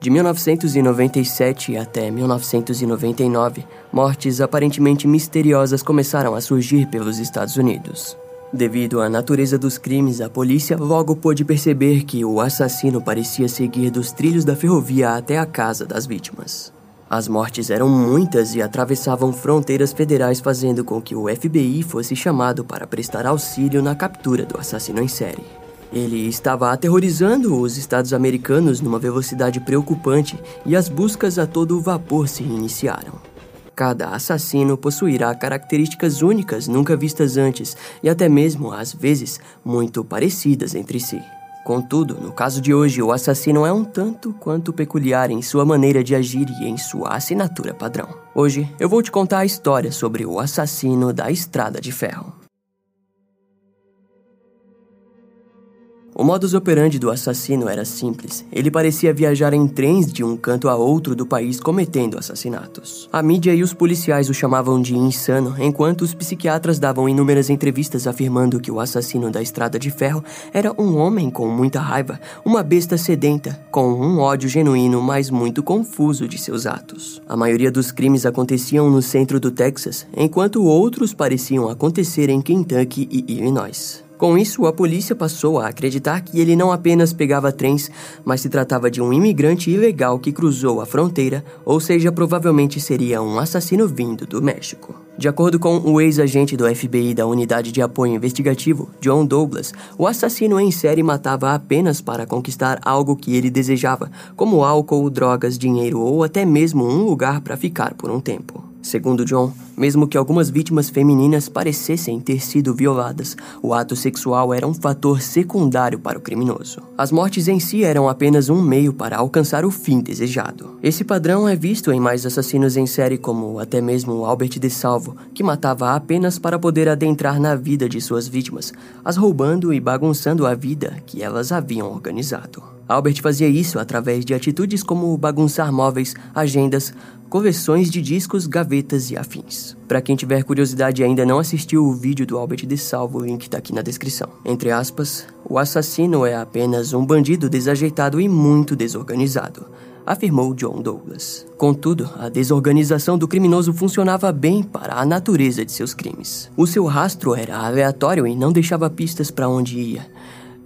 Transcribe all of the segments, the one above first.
De 1997 até 1999, mortes aparentemente misteriosas começaram a surgir pelos Estados Unidos. Devido à natureza dos crimes, a polícia logo pôde perceber que o assassino parecia seguir dos trilhos da ferrovia até a casa das vítimas. As mortes eram muitas e atravessavam fronteiras federais, fazendo com que o FBI fosse chamado para prestar auxílio na captura do assassino em série. Ele estava aterrorizando os estados americanos numa velocidade preocupante e as buscas a todo vapor se iniciaram. Cada assassino possuirá características únicas nunca vistas antes e até mesmo, às vezes, muito parecidas entre si. Contudo, no caso de hoje, o assassino é um tanto quanto peculiar em sua maneira de agir e em sua assinatura padrão. Hoje eu vou te contar a história sobre o assassino da Estrada de Ferro. O modus operandi do assassino era simples. Ele parecia viajar em trens de um canto a outro do país cometendo assassinatos. A mídia e os policiais o chamavam de insano, enquanto os psiquiatras davam inúmeras entrevistas afirmando que o assassino da Estrada de Ferro era um homem com muita raiva, uma besta sedenta, com um ódio genuíno, mas muito confuso de seus atos. A maioria dos crimes aconteciam no centro do Texas, enquanto outros pareciam acontecer em Kentucky e Illinois. Com isso, a polícia passou a acreditar que ele não apenas pegava trens, mas se tratava de um imigrante ilegal que cruzou a fronteira, ou seja, provavelmente seria um assassino vindo do México. De acordo com o ex-agente do FBI da Unidade de Apoio Investigativo, John Douglas, o assassino em série matava apenas para conquistar algo que ele desejava, como álcool, drogas, dinheiro ou até mesmo um lugar para ficar por um tempo. Segundo John, mesmo que algumas vítimas femininas parecessem ter sido violadas, o ato sexual era um fator secundário para o criminoso. As mortes em si eram apenas um meio para alcançar o fim desejado. Esse padrão é visto em mais assassinos em série, como até mesmo Albert de Salvo, que matava apenas para poder adentrar na vida de suas vítimas, as roubando e bagunçando a vida que elas haviam organizado. Albert fazia isso através de atitudes como bagunçar móveis, agendas, coleções de discos, gavetas e afins. Para quem tiver curiosidade e ainda não assistiu o vídeo do Albert de Salvo, o link está aqui na descrição. Entre aspas, o assassino é apenas um bandido desajeitado e muito desorganizado afirmou John Douglas. Contudo, a desorganização do criminoso funcionava bem para a natureza de seus crimes. O seu rastro era aleatório e não deixava pistas para onde ia.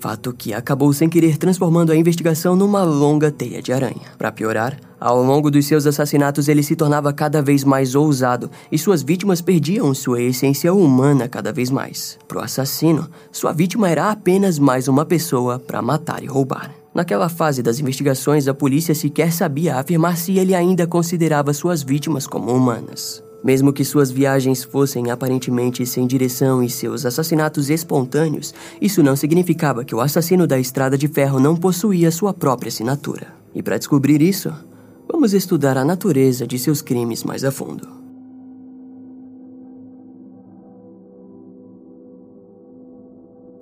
Fato que acabou sem querer transformando a investigação numa longa teia de aranha. Para piorar, ao longo dos seus assassinatos ele se tornava cada vez mais ousado e suas vítimas perdiam sua essência humana cada vez mais. Pro assassino, sua vítima era apenas mais uma pessoa para matar e roubar. Naquela fase das investigações, a polícia sequer sabia afirmar se ele ainda considerava suas vítimas como humanas. Mesmo que suas viagens fossem aparentemente sem direção e seus assassinatos espontâneos, isso não significava que o assassino da Estrada de Ferro não possuía sua própria assinatura. E para descobrir isso, vamos estudar a natureza de seus crimes mais a fundo.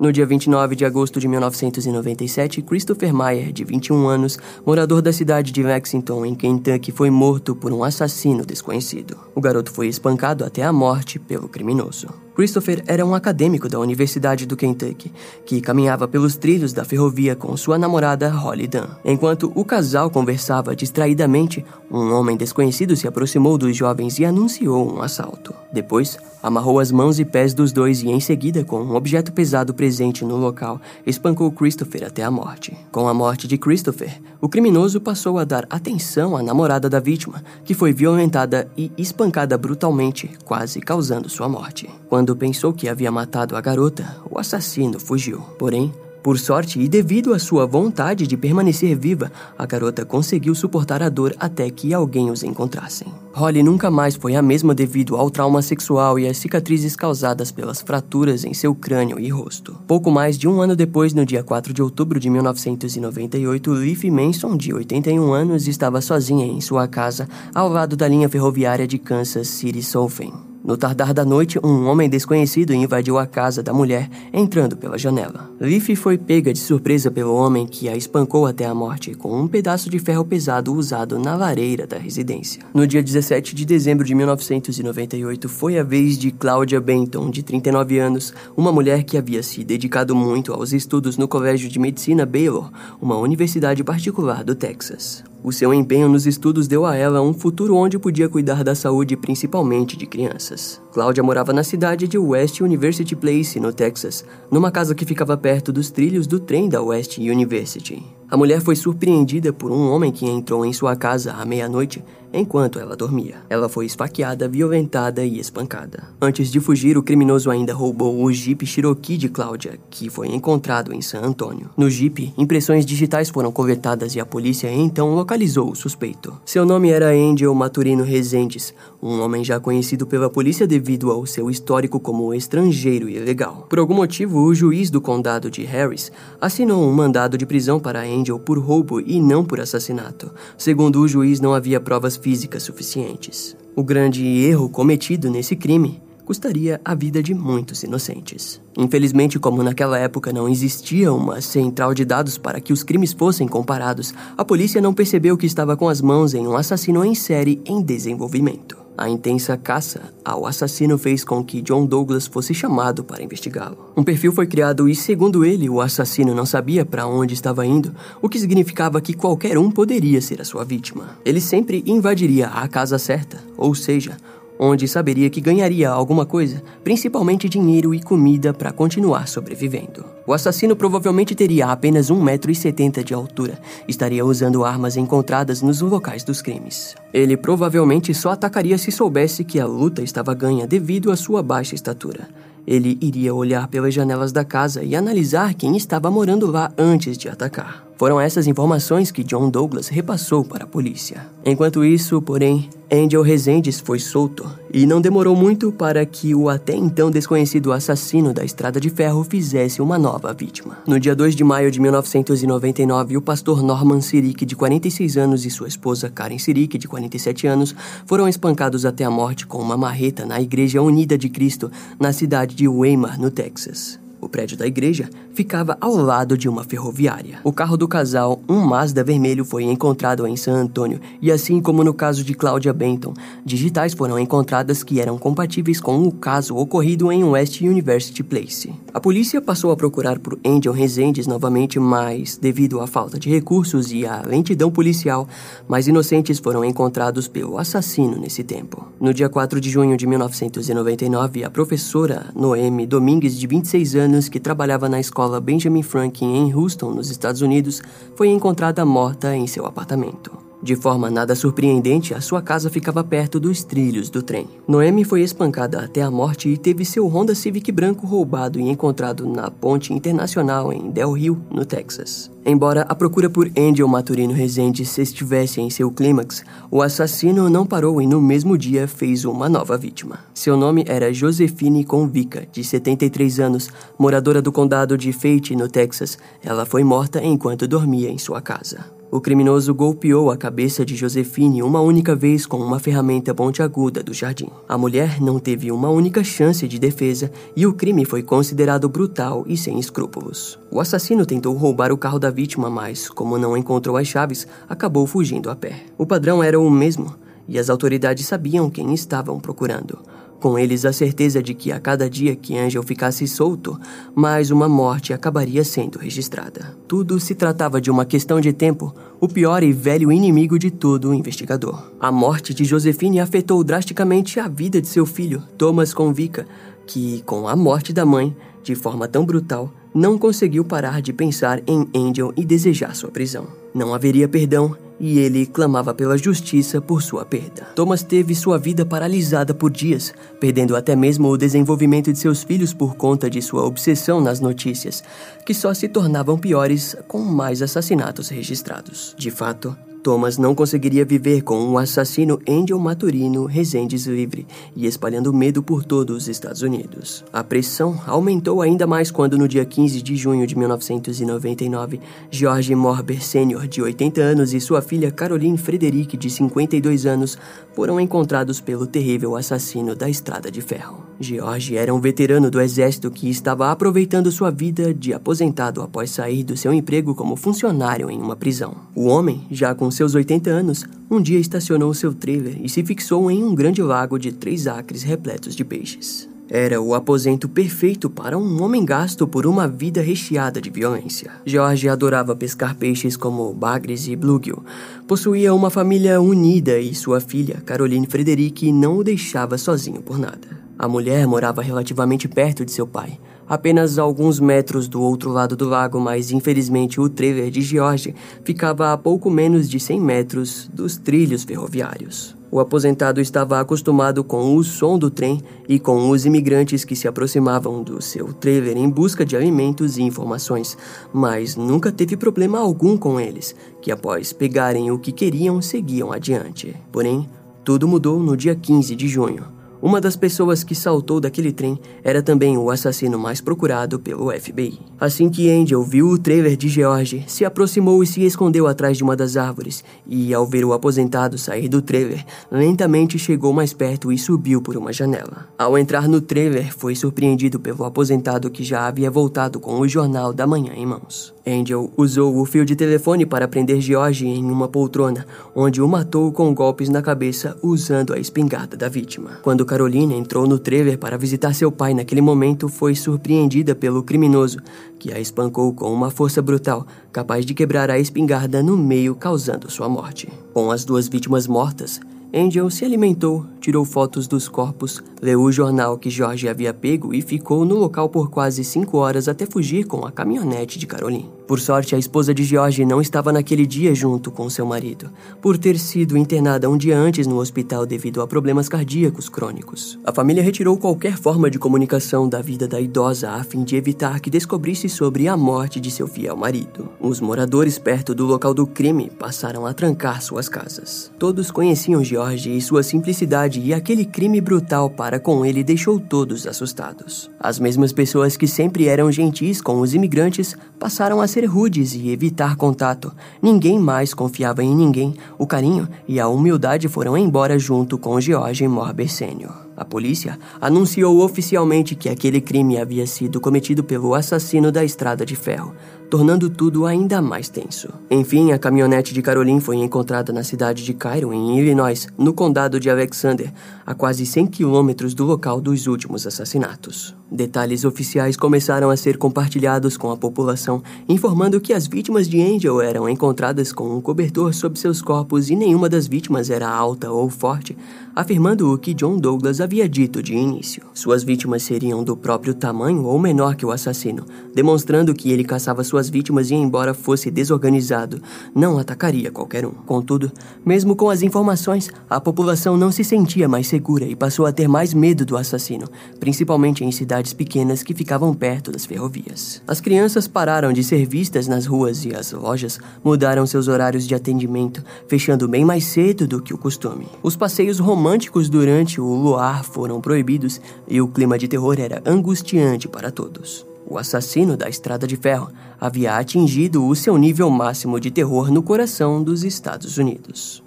No dia 29 de agosto de 1997, Christopher Meyer, de 21 anos, morador da cidade de Lexington, em Kentucky, foi morto por um assassino desconhecido. O garoto foi espancado até a morte pelo criminoso. Christopher era um acadêmico da Universidade do Kentucky, que caminhava pelos trilhos da ferrovia com sua namorada Holly Dunn. Enquanto o casal conversava distraidamente, um homem desconhecido se aproximou dos jovens e anunciou um assalto. Depois, amarrou as mãos e pés dos dois e, em seguida, com um objeto pesado presente no local, espancou Christopher até a morte. Com a morte de Christopher, o criminoso passou a dar atenção à namorada da vítima, que foi violentada e espancada brutalmente, quase causando sua morte. Quando pensou que havia matado a garota, o assassino fugiu. Porém, por sorte e devido à sua vontade de permanecer viva, a garota conseguiu suportar a dor até que alguém os encontrassem. Holly nunca mais foi a mesma devido ao trauma sexual e às cicatrizes causadas pelas fraturas em seu crânio e rosto. Pouco mais de um ano depois, no dia 4 de outubro de 1998, Leaf Manson, de 81 anos, estava sozinha em sua casa ao lado da linha ferroviária de Kansas City Southern. No tardar da noite, um homem desconhecido invadiu a casa da mulher, entrando pela janela. Liff foi pega de surpresa pelo homem que a espancou até a morte com um pedaço de ferro pesado usado na lareira da residência. No dia 17 de dezembro de 1998, foi a vez de Claudia Benton, de 39 anos, uma mulher que havia se dedicado muito aos estudos no Colégio de Medicina Baylor, uma universidade particular do Texas. O seu empenho nos estudos deu a ela um futuro onde podia cuidar da saúde principalmente de crianças. Cláudia morava na cidade de West University Place, no Texas, numa casa que ficava perto dos trilhos do trem da West University. A mulher foi surpreendida por um homem que entrou em sua casa à meia-noite enquanto ela dormia. Ela foi esfaqueada, violentada e espancada. Antes de fugir, o criminoso ainda roubou o Jeep Cherokee de Cláudia, que foi encontrado em San Antônio. No Jeep, impressões digitais foram coletadas e a polícia então localizou o suspeito. Seu nome era Angel Maturino Rezendes, um homem já conhecido pela polícia devido ao seu histórico como estrangeiro ilegal. Por algum motivo, o juiz do condado de Harris assinou um mandado de prisão para Angel por roubo e não por assassinato. Segundo o juiz, não havia provas físicas suficientes. O grande erro cometido nesse crime custaria a vida de muitos inocentes. Infelizmente, como naquela época não existia uma central de dados para que os crimes fossem comparados, a polícia não percebeu que estava com as mãos em um assassino em série em desenvolvimento. A intensa caça ao assassino fez com que John Douglas fosse chamado para investigá-lo. Um perfil foi criado e, segundo ele, o assassino não sabia para onde estava indo, o que significava que qualquer um poderia ser a sua vítima. Ele sempre invadiria a casa certa, ou seja, onde saberia que ganharia alguma coisa, principalmente dinheiro e comida para continuar sobrevivendo. O assassino provavelmente teria apenas 1,70m de altura, estaria usando armas encontradas nos locais dos crimes. Ele provavelmente só atacaria se soubesse que a luta estava ganha devido à sua baixa estatura. Ele iria olhar pelas janelas da casa e analisar quem estava morando lá antes de atacar. Foram essas informações que John Douglas repassou para a polícia. Enquanto isso, porém, Angel Rezendes foi solto e não demorou muito para que o até então desconhecido assassino da Estrada de Ferro fizesse uma nova vítima. No dia 2 de maio de 1999, o pastor Norman Sirik, de 46 anos, e sua esposa Karen Sirik, de 47 anos, foram espancados até a morte com uma marreta na Igreja Unida de Cristo, na cidade de Weimar, no Texas. O prédio da igreja ficava ao lado de uma ferroviária. O carro do casal, um Mazda vermelho, foi encontrado em San Antônio e, assim como no caso de Claudia Benton, digitais foram encontradas que eram compatíveis com o caso ocorrido em West University Place. A polícia passou a procurar por Angel Rezendes novamente, mas, devido à falta de recursos e à lentidão policial, mais inocentes foram encontrados pelo assassino nesse tempo. No dia 4 de junho de 1999, a professora Noemi Domingues, de 26 anos, anos que trabalhava na escola Benjamin Franklin em Houston, nos Estados Unidos, foi encontrada morta em seu apartamento. De forma nada surpreendente, a sua casa ficava perto dos trilhos do trem. Noemi foi espancada até a morte e teve seu Honda Civic branco roubado e encontrado na ponte internacional em Del Rio, no Texas. Embora a procura por Angel Maturino Rezende estivesse em seu clímax, o assassino não parou e no mesmo dia fez uma nova vítima. Seu nome era Josefine Convica, de 73 anos, moradora do condado de Fate, no Texas. Ela foi morta enquanto dormia em sua casa. O criminoso golpeou a cabeça de Josefine uma única vez com uma ferramenta pontiaguda do jardim. A mulher não teve uma única chance de defesa e o crime foi considerado brutal e sem escrúpulos. O assassino tentou roubar o carro da vítima, mas, como não encontrou as chaves, acabou fugindo a pé. O padrão era o mesmo e as autoridades sabiam quem estavam procurando com eles a certeza de que a cada dia que Angel ficasse solto, mais uma morte acabaria sendo registrada. Tudo se tratava de uma questão de tempo, o pior e velho inimigo de todo o investigador. A morte de Josephine afetou drasticamente a vida de seu filho, Thomas Convica, que, com a morte da mãe, de forma tão brutal, não conseguiu parar de pensar em Angel e desejar sua prisão. Não haveria perdão e ele clamava pela justiça por sua perda. Thomas teve sua vida paralisada por dias, perdendo até mesmo o desenvolvimento de seus filhos por conta de sua obsessão nas notícias, que só se tornavam piores com mais assassinatos registrados. De fato, Thomas não conseguiria viver com o assassino Angel Maturino Rezendes livre e espalhando medo por todos os Estados Unidos. A pressão aumentou ainda mais quando, no dia 15 de junho de 1999, George Morber Sr., de 80 anos, e sua filha Caroline Frederick, de 52 anos, foram encontrados pelo terrível assassino da Estrada de Ferro. George era um veterano do exército que estava aproveitando sua vida de aposentado após sair do seu emprego como funcionário em uma prisão. O homem, já com seus 80 anos, um dia estacionou seu trailer e se fixou em um grande lago de três acres repletos de peixes. Era o aposento perfeito para um homem gasto por uma vida recheada de violência. George adorava pescar peixes como bagres e bluegill. Possuía uma família unida e sua filha, Caroline Frederick, não o deixava sozinho por nada. A mulher morava relativamente perto de seu pai, apenas alguns metros do outro lado do lago, mas infelizmente o trailer de George ficava a pouco menos de 100 metros dos trilhos ferroviários. O aposentado estava acostumado com o som do trem e com os imigrantes que se aproximavam do seu trailer em busca de alimentos e informações, mas nunca teve problema algum com eles, que após pegarem o que queriam seguiam adiante. Porém, tudo mudou no dia 15 de junho. Uma das pessoas que saltou daquele trem era também o assassino mais procurado pelo FBI. Assim que Angel viu o trailer de George, se aproximou e se escondeu atrás de uma das árvores, e ao ver o aposentado sair do trailer, lentamente chegou mais perto e subiu por uma janela. Ao entrar no trailer, foi surpreendido pelo aposentado que já havia voltado com o jornal da manhã em mãos. Angel usou o fio de telefone para prender George em uma poltrona, onde o matou com golpes na cabeça usando a espingarda da vítima. Quando Carolina entrou no trailer para visitar seu pai naquele momento, foi surpreendida pelo criminoso, que a espancou com uma força brutal, capaz de quebrar a espingarda no meio, causando sua morte. Com as duas vítimas mortas, Angel se alimentou, tirou fotos dos corpos, leu o jornal que Jorge havia pego e ficou no local por quase cinco horas até fugir com a caminhonete de Caroline. Por sorte, a esposa de George não estava naquele dia junto com seu marido, por ter sido internada um dia antes no hospital devido a problemas cardíacos crônicos. A família retirou qualquer forma de comunicação da vida da idosa a fim de evitar que descobrisse sobre a morte de seu fiel marido. Os moradores perto do local do crime passaram a trancar suas casas. Todos conheciam George e sua simplicidade e aquele crime brutal para com ele deixou todos assustados. As mesmas pessoas que sempre eram gentis com os imigrantes passaram a ser ser rudes e evitar contato. Ninguém mais confiava em ninguém. O carinho e a humildade foram embora junto com George Morber Sr. A polícia anunciou oficialmente que aquele crime havia sido cometido pelo assassino da Estrada de Ferro, tornando tudo ainda mais tenso. Enfim, a caminhonete de Caroline foi encontrada na cidade de Cairo, em Illinois, no condado de Alexander, a quase 100 quilômetros do local dos últimos assassinatos. Detalhes oficiais começaram a ser compartilhados com a população, informando que as vítimas de Angel eram encontradas com um cobertor sobre seus corpos e nenhuma das vítimas era alta ou forte, afirmando o que John Douglas havia dito de início. Suas vítimas seriam do próprio tamanho ou menor que o assassino, demonstrando que ele caçava suas vítimas e, embora fosse desorganizado, não atacaria qualquer um. Contudo, mesmo com as informações, a população não se sentia mais segura e passou a ter mais medo do assassino, principalmente em cidades pequenas que ficavam perto das ferrovias. As crianças pararam de ser vistas nas ruas e as lojas mudaram seus horários de atendimento, fechando bem mais cedo do que o costume. Os passeios românticos durante o luar foram proibidos e o clima de terror era angustiante para todos. O assassino da Estrada de Ferro havia atingido o seu nível máximo de terror no coração dos Estados Unidos.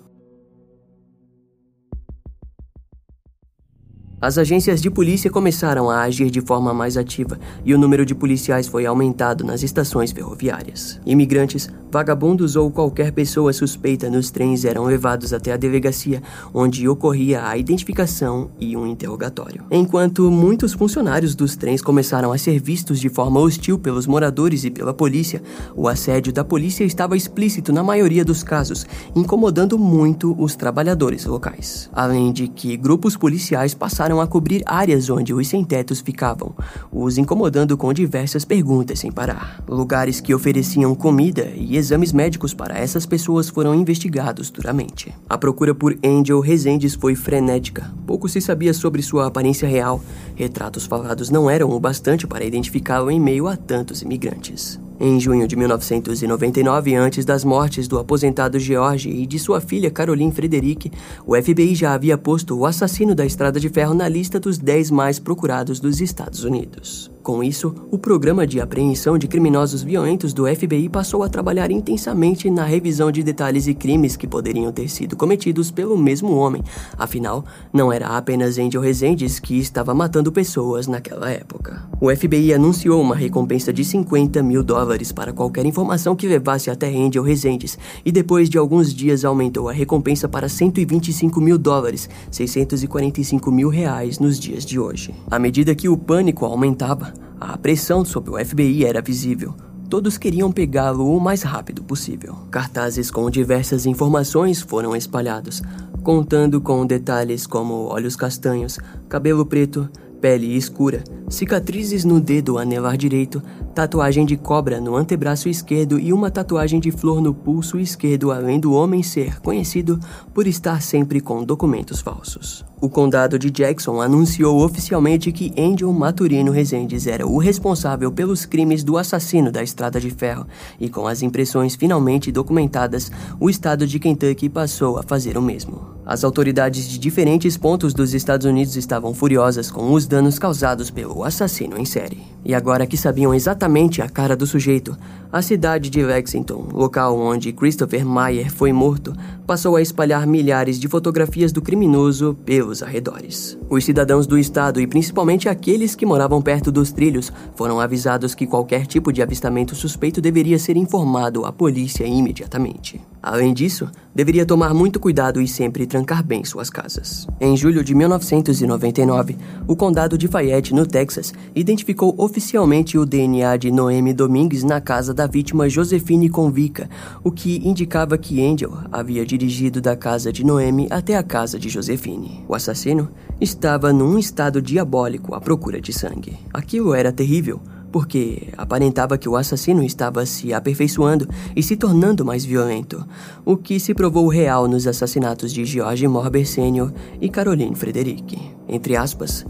As agências de polícia começaram a agir de forma mais ativa e o número de policiais foi aumentado nas estações ferroviárias. Imigrantes, vagabundos ou qualquer pessoa suspeita nos trens eram levados até a delegacia, onde ocorria a identificação e um interrogatório. Enquanto muitos funcionários dos trens começaram a ser vistos de forma hostil pelos moradores e pela polícia, o assédio da polícia estava explícito na maioria dos casos, incomodando muito os trabalhadores locais. Além de que grupos policiais passaram a cobrir áreas onde os sem-tetos ficavam, os incomodando com diversas perguntas sem parar. Lugares que ofereciam comida e exames médicos para essas pessoas foram investigados duramente. A procura por Angel Rezendes foi frenética. Pouco se sabia sobre sua aparência real. Retratos falados não eram o bastante para identificá-lo em meio a tantos imigrantes. Em junho de 1999, antes das mortes do aposentado George e de sua filha Caroline Frederick, o FBI já havia posto o assassino da Estrada de Ferro na lista dos 10 mais procurados dos Estados Unidos. Com isso, o programa de apreensão de criminosos violentos do FBI passou a trabalhar intensamente na revisão de detalhes e crimes que poderiam ter sido cometidos pelo mesmo homem. Afinal, não era apenas Angel Rezendes que estava matando pessoas naquela época. O FBI anunciou uma recompensa de 50 mil dólares para qualquer informação que levasse até Angel Rezendes, e depois de alguns dias aumentou a recompensa para 125 mil dólares, 645 mil reais nos dias de hoje. À medida que o pânico aumentava, a pressão sobre o FBI era visível. Todos queriam pegá-lo o mais rápido possível. Cartazes com diversas informações foram espalhados, contando com detalhes como olhos castanhos, cabelo preto, pele escura, cicatrizes no dedo anelar direito, tatuagem de cobra no antebraço esquerdo e uma tatuagem de flor no pulso esquerdo, além do homem ser conhecido por estar sempre com documentos falsos. O condado de Jackson anunciou oficialmente que Angel Maturino Rezendes era o responsável pelos crimes do assassino da Estrada de Ferro, e com as impressões finalmente documentadas, o estado de Kentucky passou a fazer o mesmo. As autoridades de diferentes pontos dos Estados Unidos estavam furiosas com os danos causados pelo assassino em série. E agora que sabiam exatamente a cara do sujeito, a cidade de Lexington, local onde Christopher Meyer foi morto, passou a espalhar milhares de fotografias do criminoso pelos arredores. Os cidadãos do estado e principalmente aqueles que moravam perto dos trilhos foram avisados que qualquer tipo de avistamento suspeito deveria ser informado à polícia imediatamente. Além disso, deveria tomar muito cuidado e sempre trancar bem suas casas. Em julho de 1999, o condado de Fayette, no Texas, identificou oficialmente o DNA de Noemi Domingues na casa da vítima Josefine Convica, o que indicava que Angel havia dirigido da casa de Noemi até a casa de Josefine. O assassino estava num estado diabólico à procura de sangue. Aquilo era terrível porque aparentava que o assassino estava se aperfeiçoando e se tornando mais violento, o que se provou real nos assassinatos de George Morber Sr. e Caroline Frederick. Entre aspas,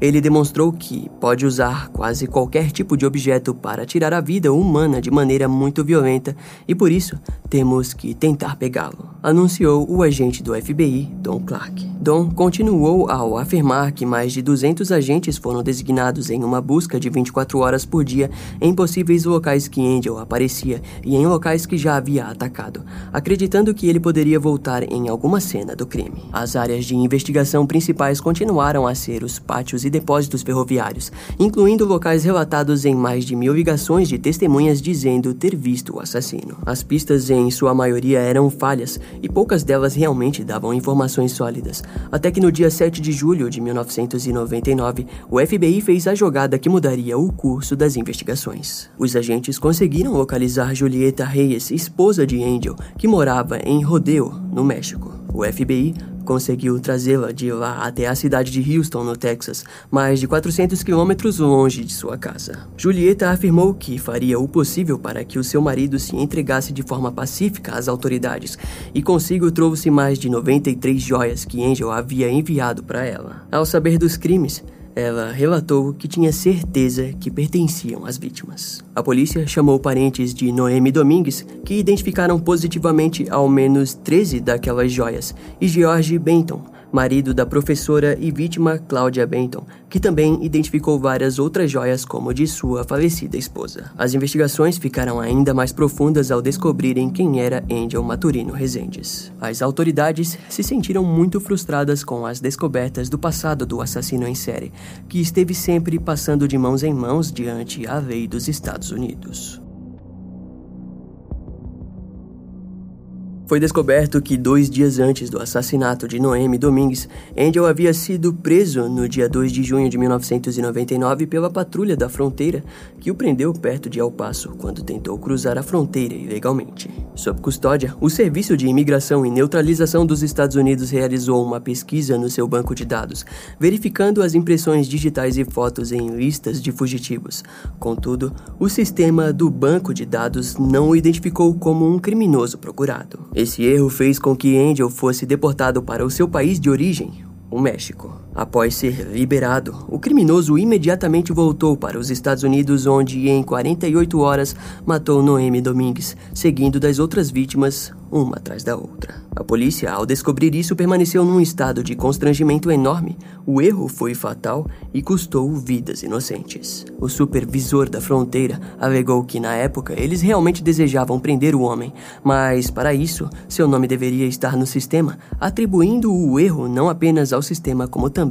ele demonstrou que pode usar quase qualquer tipo de objeto para tirar a vida humana de maneira muito violenta e por isso temos que tentar pegá-lo, anunciou o agente do FBI, Don Clark. Don continuou ao afirmar que mais de 200 agentes foram designados em uma busca de 24 horas por dia em possíveis locais que Angel aparecia e em locais que já havia atacado, acreditando que ele poderia voltar em alguma cena do crime. As áreas de investigação principais continuaram a ser os pátios e depósitos ferroviários, incluindo locais relatados em mais de mil ligações de testemunhas dizendo ter visto o assassino. As pistas, em sua maioria, eram falhas e poucas delas realmente davam informações sólidas, até que no dia 7 de julho de 1999, o FBI fez a jogada que mudaria o curso das investigações. Os agentes conseguiram localizar Julieta Reyes, esposa de Angel, que morava em Rodeo, no México. O FBI conseguiu trazê-la de lá até a cidade de Houston, no Texas, mais de 400 quilômetros longe de sua casa. Julieta afirmou que faria o possível para que o seu marido se entregasse de forma pacífica às autoridades e consigo trouxe mais de 93 joias que Angel havia enviado para ela. Ao saber dos crimes, ela relatou que tinha certeza que pertenciam às vítimas. A polícia chamou parentes de Noemi Domingues, que identificaram positivamente ao menos 13 daquelas joias, e George Benton, marido da professora e vítima Cláudia Benton, que também identificou várias outras joias como de sua falecida esposa. As investigações ficaram ainda mais profundas ao descobrirem quem era Angel Maturino Rezendes. As autoridades se sentiram muito frustradas com as descobertas do passado do assassino em série, que esteve sempre passando de mãos em mãos diante a lei dos Estados Unidos. Foi descoberto que dois dias antes do assassinato de Noemi Domingues, Angel havia sido preso no dia 2 de junho de 1999 pela patrulha da fronteira que o prendeu perto de El Paso quando tentou cruzar a fronteira ilegalmente. Sob custódia, o Serviço de Imigração e Neutralização dos Estados Unidos realizou uma pesquisa no seu banco de dados, verificando as impressões digitais e fotos em listas de fugitivos. Contudo, o sistema do banco de dados não o identificou como um criminoso procurado. Esse erro fez com que Angel fosse deportado para o seu país de origem, o México. Após ser liberado, o criminoso imediatamente voltou para os Estados Unidos, onde em 48 horas matou Noemi Domingues, seguindo das outras vítimas uma atrás da outra. A polícia, ao descobrir isso, permaneceu num estado de constrangimento enorme. O erro foi fatal e custou vidas inocentes. O supervisor da fronteira alegou que, na época, eles realmente desejavam prender o homem, mas, para isso, seu nome deveria estar no sistema, atribuindo o erro não apenas ao sistema, como também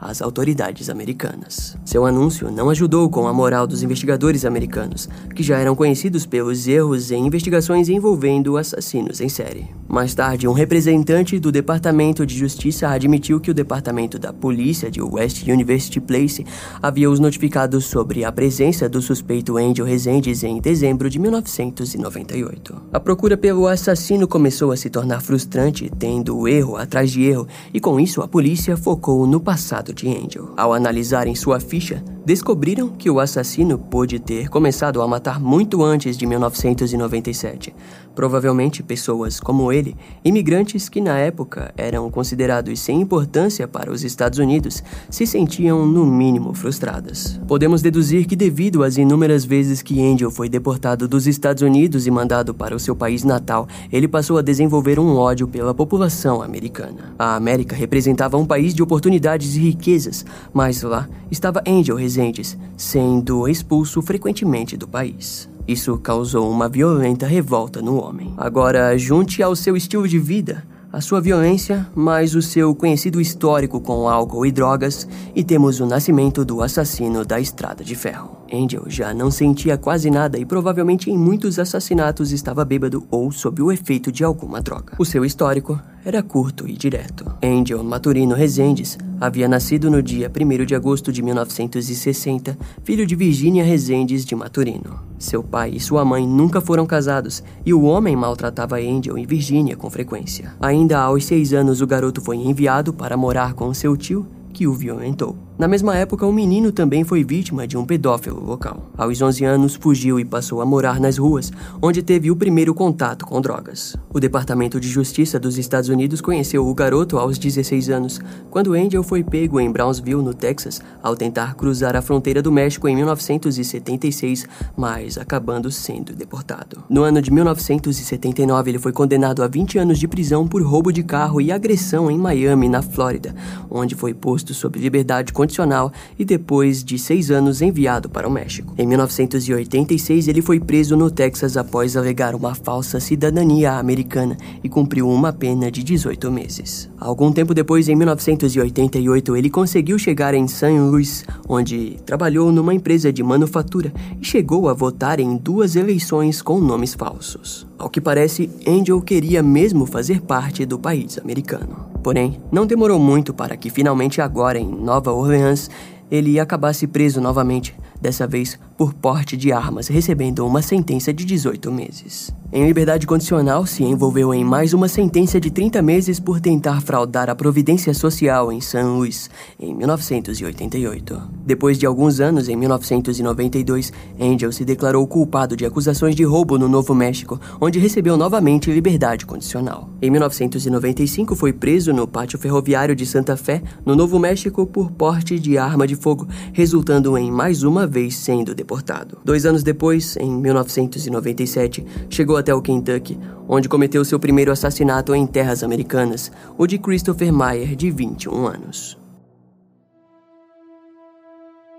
às autoridades americanas. Seu anúncio não ajudou com a moral dos investigadores americanos, que já eram conhecidos pelos erros em investigações envolvendo assassinos em série. Mais tarde, um representante do Departamento de Justiça admitiu que o Departamento da Polícia de West University Place havia os notificado sobre a presença do suspeito Angel Rezendes em dezembro de 1998. A procura pelo assassino começou a se tornar frustrante, tendo erro atrás de erro, e com isso a polícia focou no passado de Angel. Ao analisarem sua ficha, descobriram que o assassino pôde ter começado a matar muito antes de 1997. Provavelmente pessoas como ele, imigrantes que na época eram considerados sem importância para os Estados Unidos, se sentiam no mínimo frustradas. Podemos deduzir que, devido às inúmeras vezes que Angel foi deportado dos Estados Unidos e mandado para o seu país natal, ele passou a desenvolver um ódio pela população americana. A América representava um país de oportunidades e riquezas, mas lá estava Angel Resendez, sendo expulso frequentemente do país. Isso causou uma violenta revolta no homem. Agora, junte ao seu estilo de vida a sua violência, mais o seu conhecido histórico com álcool e drogas, e temos o nascimento do assassino da Estrada de Ferro. Angel já não sentia quase nada e provavelmente em muitos assassinatos estava bêbado ou sob o efeito de alguma droga. O seu histórico era curto e direto. Angel Maturino Rezendes havia nascido no dia 1 de agosto de 1960, filho de Virginia Rezendes de Maturino. Seu pai e sua mãe nunca foram casados e o homem maltratava Angel e Virginia com frequência. Ainda aos seis anos, o garoto foi enviado para morar com seu tio, que o violentou. Na mesma época, um menino também foi vítima de um pedófilo local. Aos 11 anos, fugiu e passou a morar nas ruas, onde teve o primeiro contato com drogas. O Departamento de Justiça dos Estados Unidos conheceu o garoto aos 16 anos, quando Angel foi pego em Brownsville, no Texas, ao tentar cruzar a fronteira do México em 1976, mas acabando sendo deportado. No ano de 1979, ele foi condenado a 20 anos de prisão por roubo de carro e agressão em Miami, na Flórida, onde foi posto sob liberdade condicional condicional e depois de seis anos enviado para o México. Em 1986, ele foi preso no Texas após alegar uma falsa cidadania americana e cumpriu uma pena de 18 meses. Algum tempo depois, em 1988, ele conseguiu chegar em St. Louis, onde trabalhou numa empresa de manufatura e chegou a votar em duas eleições com nomes falsos. Ao que parece, Angel queria mesmo fazer parte do país americano. Porém, não demorou muito para que finalmente agora em Nova Orleans ele acabasse preso novamente, dessa vez por porte de armas, recebendo uma sentença de 18 meses. Em liberdade condicional, se envolveu em mais uma sentença de 30 meses por tentar fraudar a Providência Social em St. Louis, em 1988. Depois de alguns anos, em 1992, Angel se declarou culpado de acusações de roubo no Novo México, onde recebeu novamente liberdade condicional. Em 1995, foi preso no pátio ferroviário de Santa Fé, no Novo México, por porte de arma de fogo, resultando em mais uma vez sendo deportado. Dois anos depois, em 1997, chegou até o Kentucky, onde cometeu seu primeiro assassinato em terras americanas, o de Christopher Meyer, de 21 anos.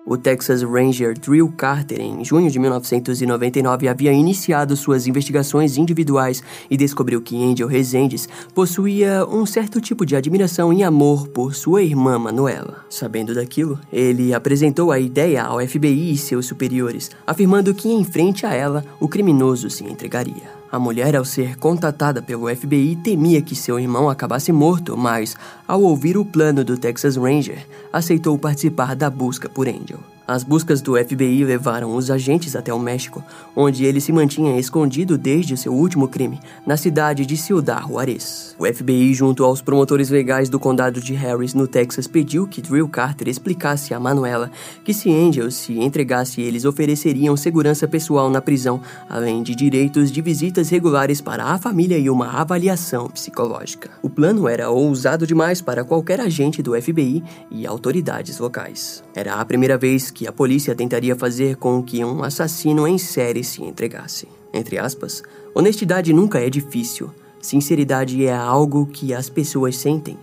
O Texas Ranger Drill Carter, em junho de 1999, havia iniciado suas investigações individuais e descobriu que Angel Rezendes possuía um certo tipo de admiração e amor por sua irmã Manuela. Sabendo daquilo, ele apresentou a ideia ao FBI e seus superiores, afirmando que em frente a ela o criminoso se entregaria. A mulher, ao ser contatada pelo FBI, temia que seu irmão acabasse morto, mas, ao ouvir o plano do Texas Ranger, aceitou participar da busca por Angel. As buscas do FBI levaram os agentes até o México, onde ele se mantinha escondido desde seu último crime, na cidade de Ciudad Juarez. O FBI, junto aos promotores legais do condado de Harris, no Texas, pediu que Drill Carter explicasse a Manuela que se Angel se entregasse, eles ofereceriam segurança pessoal na prisão, além de direitos de visitas regulares para a família e uma avaliação psicológica. O plano era ousado demais para qualquer agente do FBI e autoridades locais. Era a primeira vez que a polícia tentaria fazer com que um assassino em série se entregasse. Entre aspas, honestidade nunca é difícil. Sinceridade é algo que as pessoas sentem.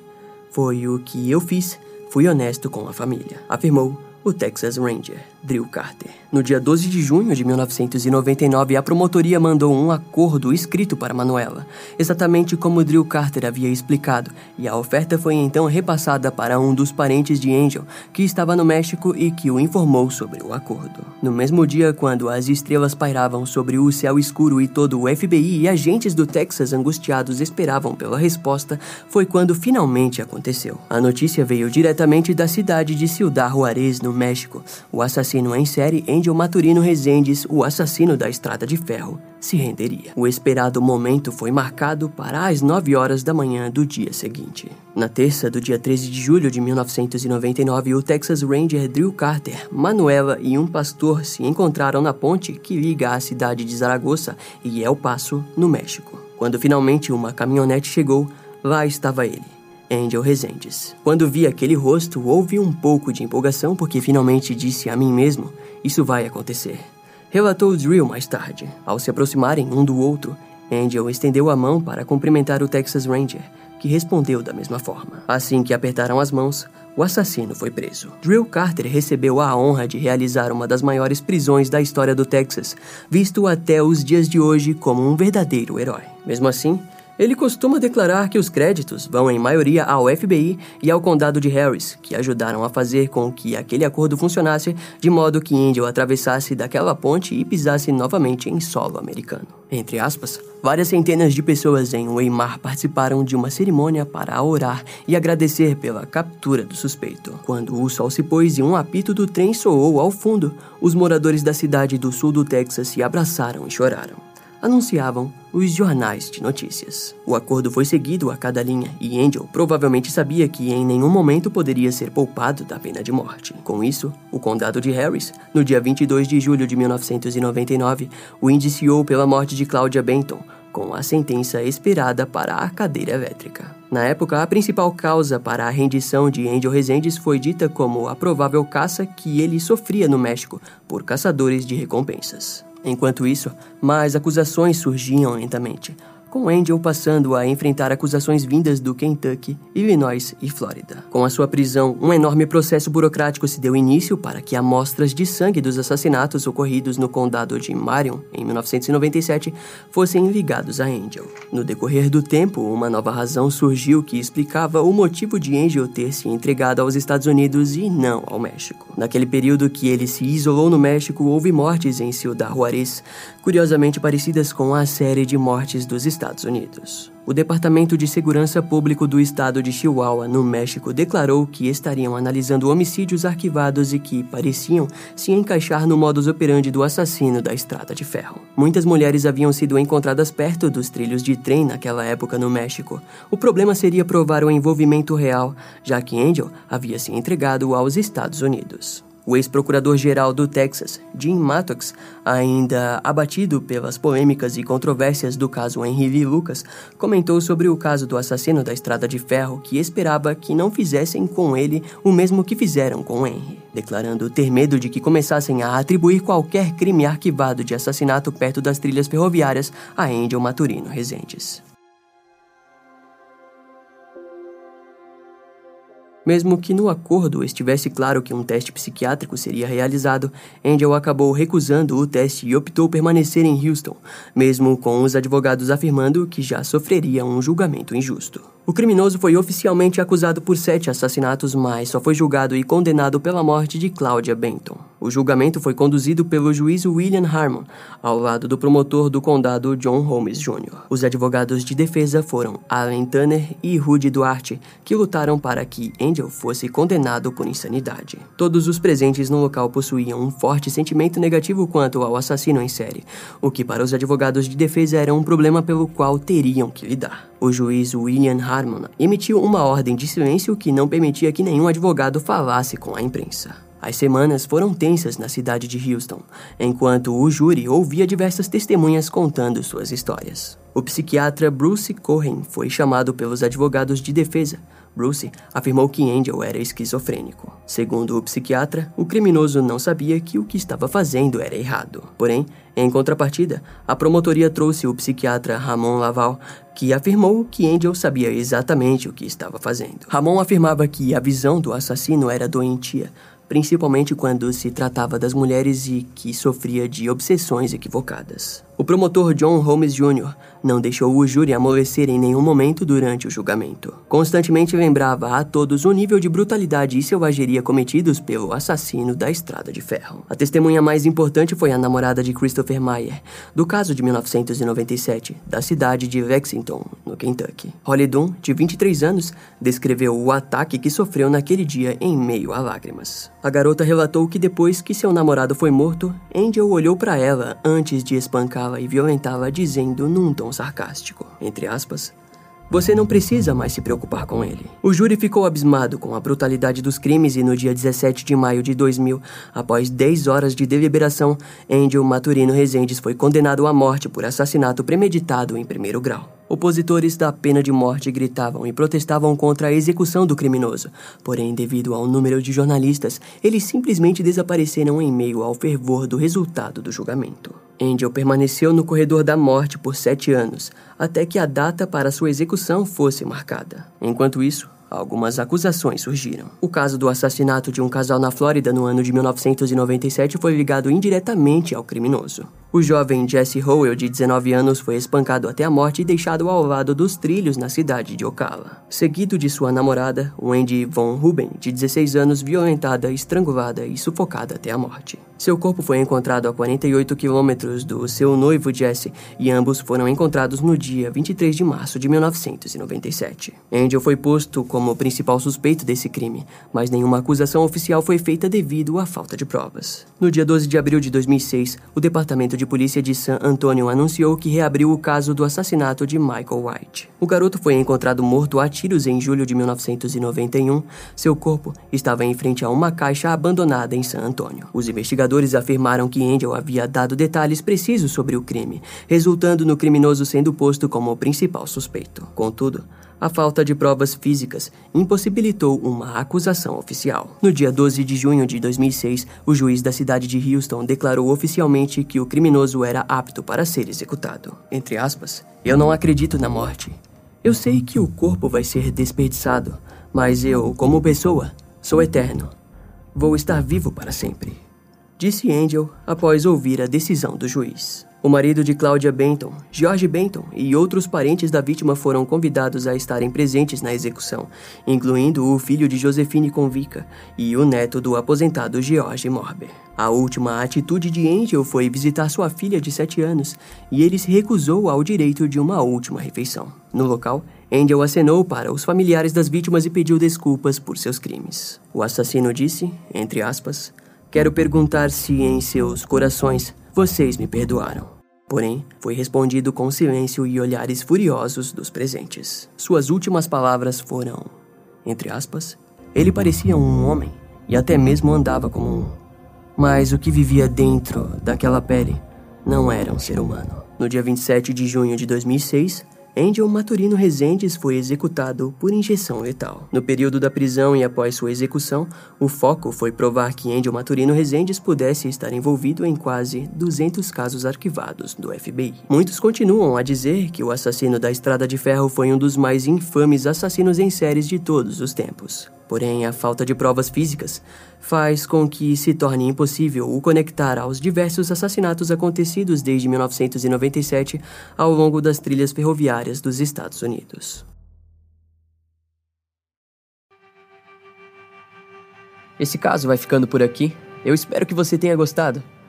Foi o que eu fiz, fui honesto com a família, afirmou o Texas Ranger, Drew Carter. No dia 12 de junho de 1999, a promotoria mandou um acordo escrito para Manuela, exatamente como Drew Carter havia explicado, e a oferta foi então repassada para um dos parentes de Angel, que estava no México e que o informou sobre o acordo. No mesmo dia, quando as estrelas pairavam sobre o céu escuro e todo o FBI e agentes do Texas angustiados esperavam pela resposta, foi quando finalmente aconteceu. A notícia veio diretamente da cidade de Ciudad Juarez, no México. O assassino em série Angel Maturino Rezendes, o assassino da Estrada de Ferro, se renderia. O esperado momento foi marcado para as 9 horas da manhã do dia seguinte. Na terça do dia 13 de julho de 1999, o Texas Ranger Drew Carter, Manuela e um pastor se encontraram na ponte que liga a cidade de Zaragoza e El Paso, no México. Quando finalmente uma caminhonete chegou, lá estava ele Angel Rezendes. Quando vi aquele rosto, houve um pouco de empolgação porque finalmente disse a mim mesmo: Isso vai acontecer. Relatou Drill mais tarde. Ao se aproximarem um do outro, Angel estendeu a mão para cumprimentar o Texas Ranger, que respondeu da mesma forma. Assim que apertaram as mãos, o assassino foi preso. Drill Carter recebeu a honra de realizar uma das maiores prisões da história do Texas, visto até os dias de hoje como um verdadeiro herói. Mesmo assim, ele costuma declarar que os créditos vão em maioria ao FBI e ao condado de Harris, que ajudaram a fazer com que aquele acordo funcionasse de modo que Angel atravessasse daquela ponte e pisasse novamente em solo americano. Entre aspas, várias centenas de pessoas em Weimar participaram de uma cerimônia para orar e agradecer pela captura do suspeito. Quando o sol se pôs e um apito do trem soou ao fundo, os moradores da cidade do sul do Texas se abraçaram e choraram anunciavam os jornais de notícias. O acordo foi seguido a cada linha e Angel provavelmente sabia que em nenhum momento poderia ser poupado da pena de morte. Com isso, o condado de Harris, no dia 22 de julho de 1999, o indiciou pela morte de Claudia Benton, com a sentença esperada para a cadeira elétrica. Na época, a principal causa para a rendição de Angel Rezendes foi dita como a provável caça que ele sofria no México por caçadores de recompensas. Enquanto isso, mais acusações surgiam lentamente, com Angel passando a enfrentar acusações vindas do Kentucky, Illinois e Flórida. Com a sua prisão, um enorme processo burocrático se deu início para que amostras de sangue dos assassinatos ocorridos no condado de Marion, em 1997, fossem ligados a Angel. No decorrer do tempo, uma nova razão surgiu que explicava o motivo de Angel ter se entregado aos Estados Unidos e não ao México. Naquele período que ele se isolou no México, houve mortes em Ciudad Juarez, curiosamente parecidas com a série de mortes dos Estados Unidos. O Departamento de Segurança Público do estado de Chihuahua, no México, declarou que estariam analisando homicídios arquivados e que pareciam se encaixar no modus operandi do assassino da Estrada de Ferro. Muitas mulheres haviam sido encontradas perto dos trilhos de trem naquela época no México. O problema seria provar o envolvimento real, já que Angel havia se entregado aos Estados Unidos. O ex-procurador-geral do Texas, Jim Mattox, ainda abatido pelas polêmicas e controvérsias do caso Henry Lee Lucas, comentou sobre o caso do assassino da Estrada de Ferro que esperava que não fizessem com ele o mesmo que fizeram com Henry, declarando ter medo de que começassem a atribuir qualquer crime arquivado de assassinato perto das trilhas ferroviárias a Angel Maturino Rezendes. Mesmo que no acordo estivesse claro que um teste psiquiátrico seria realizado, Angel acabou recusando o teste e optou permanecer em Houston, mesmo com os advogados afirmando que já sofreria um julgamento injusto. O criminoso foi oficialmente acusado por sete assassinatos, mas só foi julgado e condenado pela morte de Claudia Benton. O julgamento foi conduzido pelo juiz William Harmon, ao lado do promotor do condado John Holmes Jr. Os advogados de defesa foram Alan Tanner e Rudy Duarte, que lutaram para que Angel fosse condenado por insanidade. Todos os presentes no local possuíam um forte sentimento negativo quanto ao assassino em série, o que para os advogados de defesa era um problema pelo qual teriam que lidar. O juiz William Harmon emitiu uma ordem de silêncio que não permitia que nenhum advogado falasse com a imprensa. As semanas foram tensas na cidade de Houston, enquanto o júri ouvia diversas testemunhas contando suas histórias. O psiquiatra Bruce Cohen foi chamado pelos advogados de defesa. Bruce afirmou que Angel era esquizofrênico. Segundo o psiquiatra, o criminoso não sabia que o que estava fazendo era errado. Porém, em contrapartida, a promotoria trouxe o psiquiatra Ramon Laval, que afirmou que Angel sabia exatamente o que estava fazendo. Ramon afirmava que a visão do assassino era doentia, principalmente quando se tratava das mulheres e que sofria de obsessões equivocadas. O promotor John Holmes Jr. não deixou o júri amolecer em nenhum momento durante o julgamento. Constantemente lembrava a todos o nível de brutalidade e selvageria cometidos pelo assassino da Estrada de Ferro. A testemunha mais importante foi a namorada de Christopher Meyer, do caso de 1997, da cidade de Lexington, no Kentucky. Holly Dunn, de 23 anos, descreveu o ataque que sofreu naquele dia em meio a lágrimas. A garota relatou que depois que seu namorado foi morto, Angel olhou para ela antes de espancá-la e violentá-la, dizendo num tom sarcástico, entre aspas, você não precisa mais se preocupar com ele. O júri ficou abismado com a brutalidade dos crimes e no dia 17 de maio de 2000, após 10 horas de deliberação, Angel Maturino Rezendes foi condenado à morte por assassinato premeditado em primeiro grau. Opositores da pena de morte gritavam e protestavam contra a execução do criminoso. Porém, devido ao número de jornalistas, eles simplesmente desapareceram em meio ao fervor do resultado do julgamento. Angel permaneceu no corredor da morte por sete anos, até que a data para sua execução fosse marcada. Enquanto isso, algumas acusações surgiram. O caso do assassinato de um casal na Flórida no ano de 1997 foi ligado indiretamente ao criminoso. O jovem Jesse Howell, de 19 anos, foi espancado até a morte e deixado ao lado dos trilhos na cidade de Ocala. Seguido de sua namorada, Wendy Von Ruben, de 16 anos, violentada, estrangulada e sufocada até a morte. Seu corpo foi encontrado a 48 quilômetros do seu noivo Jesse e ambos foram encontrados no dia 23 de março de 1997. Angel foi posto como principal suspeito desse crime, mas nenhuma acusação oficial foi feita devido à falta de provas. No dia 12 de abril de 2006, o Departamento de Polícia de San Antonio anunciou que reabriu o caso do assassinato de Michael White. O garoto foi encontrado morto a tiros em julho de 1991. Seu corpo estava em frente a uma caixa abandonada em San Antonio. Os investigadores afirmaram que Angel havia dado detalhes precisos sobre o crime, resultando no criminoso sendo posto como o principal suspeito. Contudo, a falta de provas físicas impossibilitou uma acusação oficial. No dia 12 de junho de 2006, o juiz da cidade de Houston declarou oficialmente que o criminoso era apto para ser executado. Entre aspas, eu não acredito na morte. Eu sei que o corpo vai ser desperdiçado, mas eu, como pessoa, sou eterno. Vou estar vivo para sempre. Disse Angel após ouvir a decisão do juiz. O marido de Claudia Benton, George Benton e outros parentes da vítima foram convidados a estarem presentes na execução, incluindo o filho de Josephine Convica e o neto do aposentado George Morber. A última atitude de Angel foi visitar sua filha de 7 anos e ele se recusou ao direito de uma última refeição. No local, Angel acenou para os familiares das vítimas e pediu desculpas por seus crimes. O assassino disse, entre aspas, Quero perguntar se em seus corações vocês me perdoaram. Porém, foi respondido com silêncio e olhares furiosos dos presentes. Suas últimas palavras foram, entre aspas, ele parecia um homem e até mesmo andava como um. Mas o que vivia dentro daquela pele não era um ser humano. No dia 27 de junho de 2006, Angel Maturino Rezendes foi executado por injeção letal. No período da prisão e após sua execução, o foco foi provar que Angel Maturino Rezendes pudesse estar envolvido em quase 200 casos arquivados do FBI. Muitos continuam a dizer que o assassino da Estrada de Ferro foi um dos mais infames assassinos em séries de todos os tempos. Porém, a falta de provas físicas faz com que se torne impossível o conectar aos diversos assassinatos acontecidos desde 1997 ao longo das trilhas ferroviárias dos Estados Unidos. Esse caso vai ficando por aqui. Eu espero que você tenha gostado.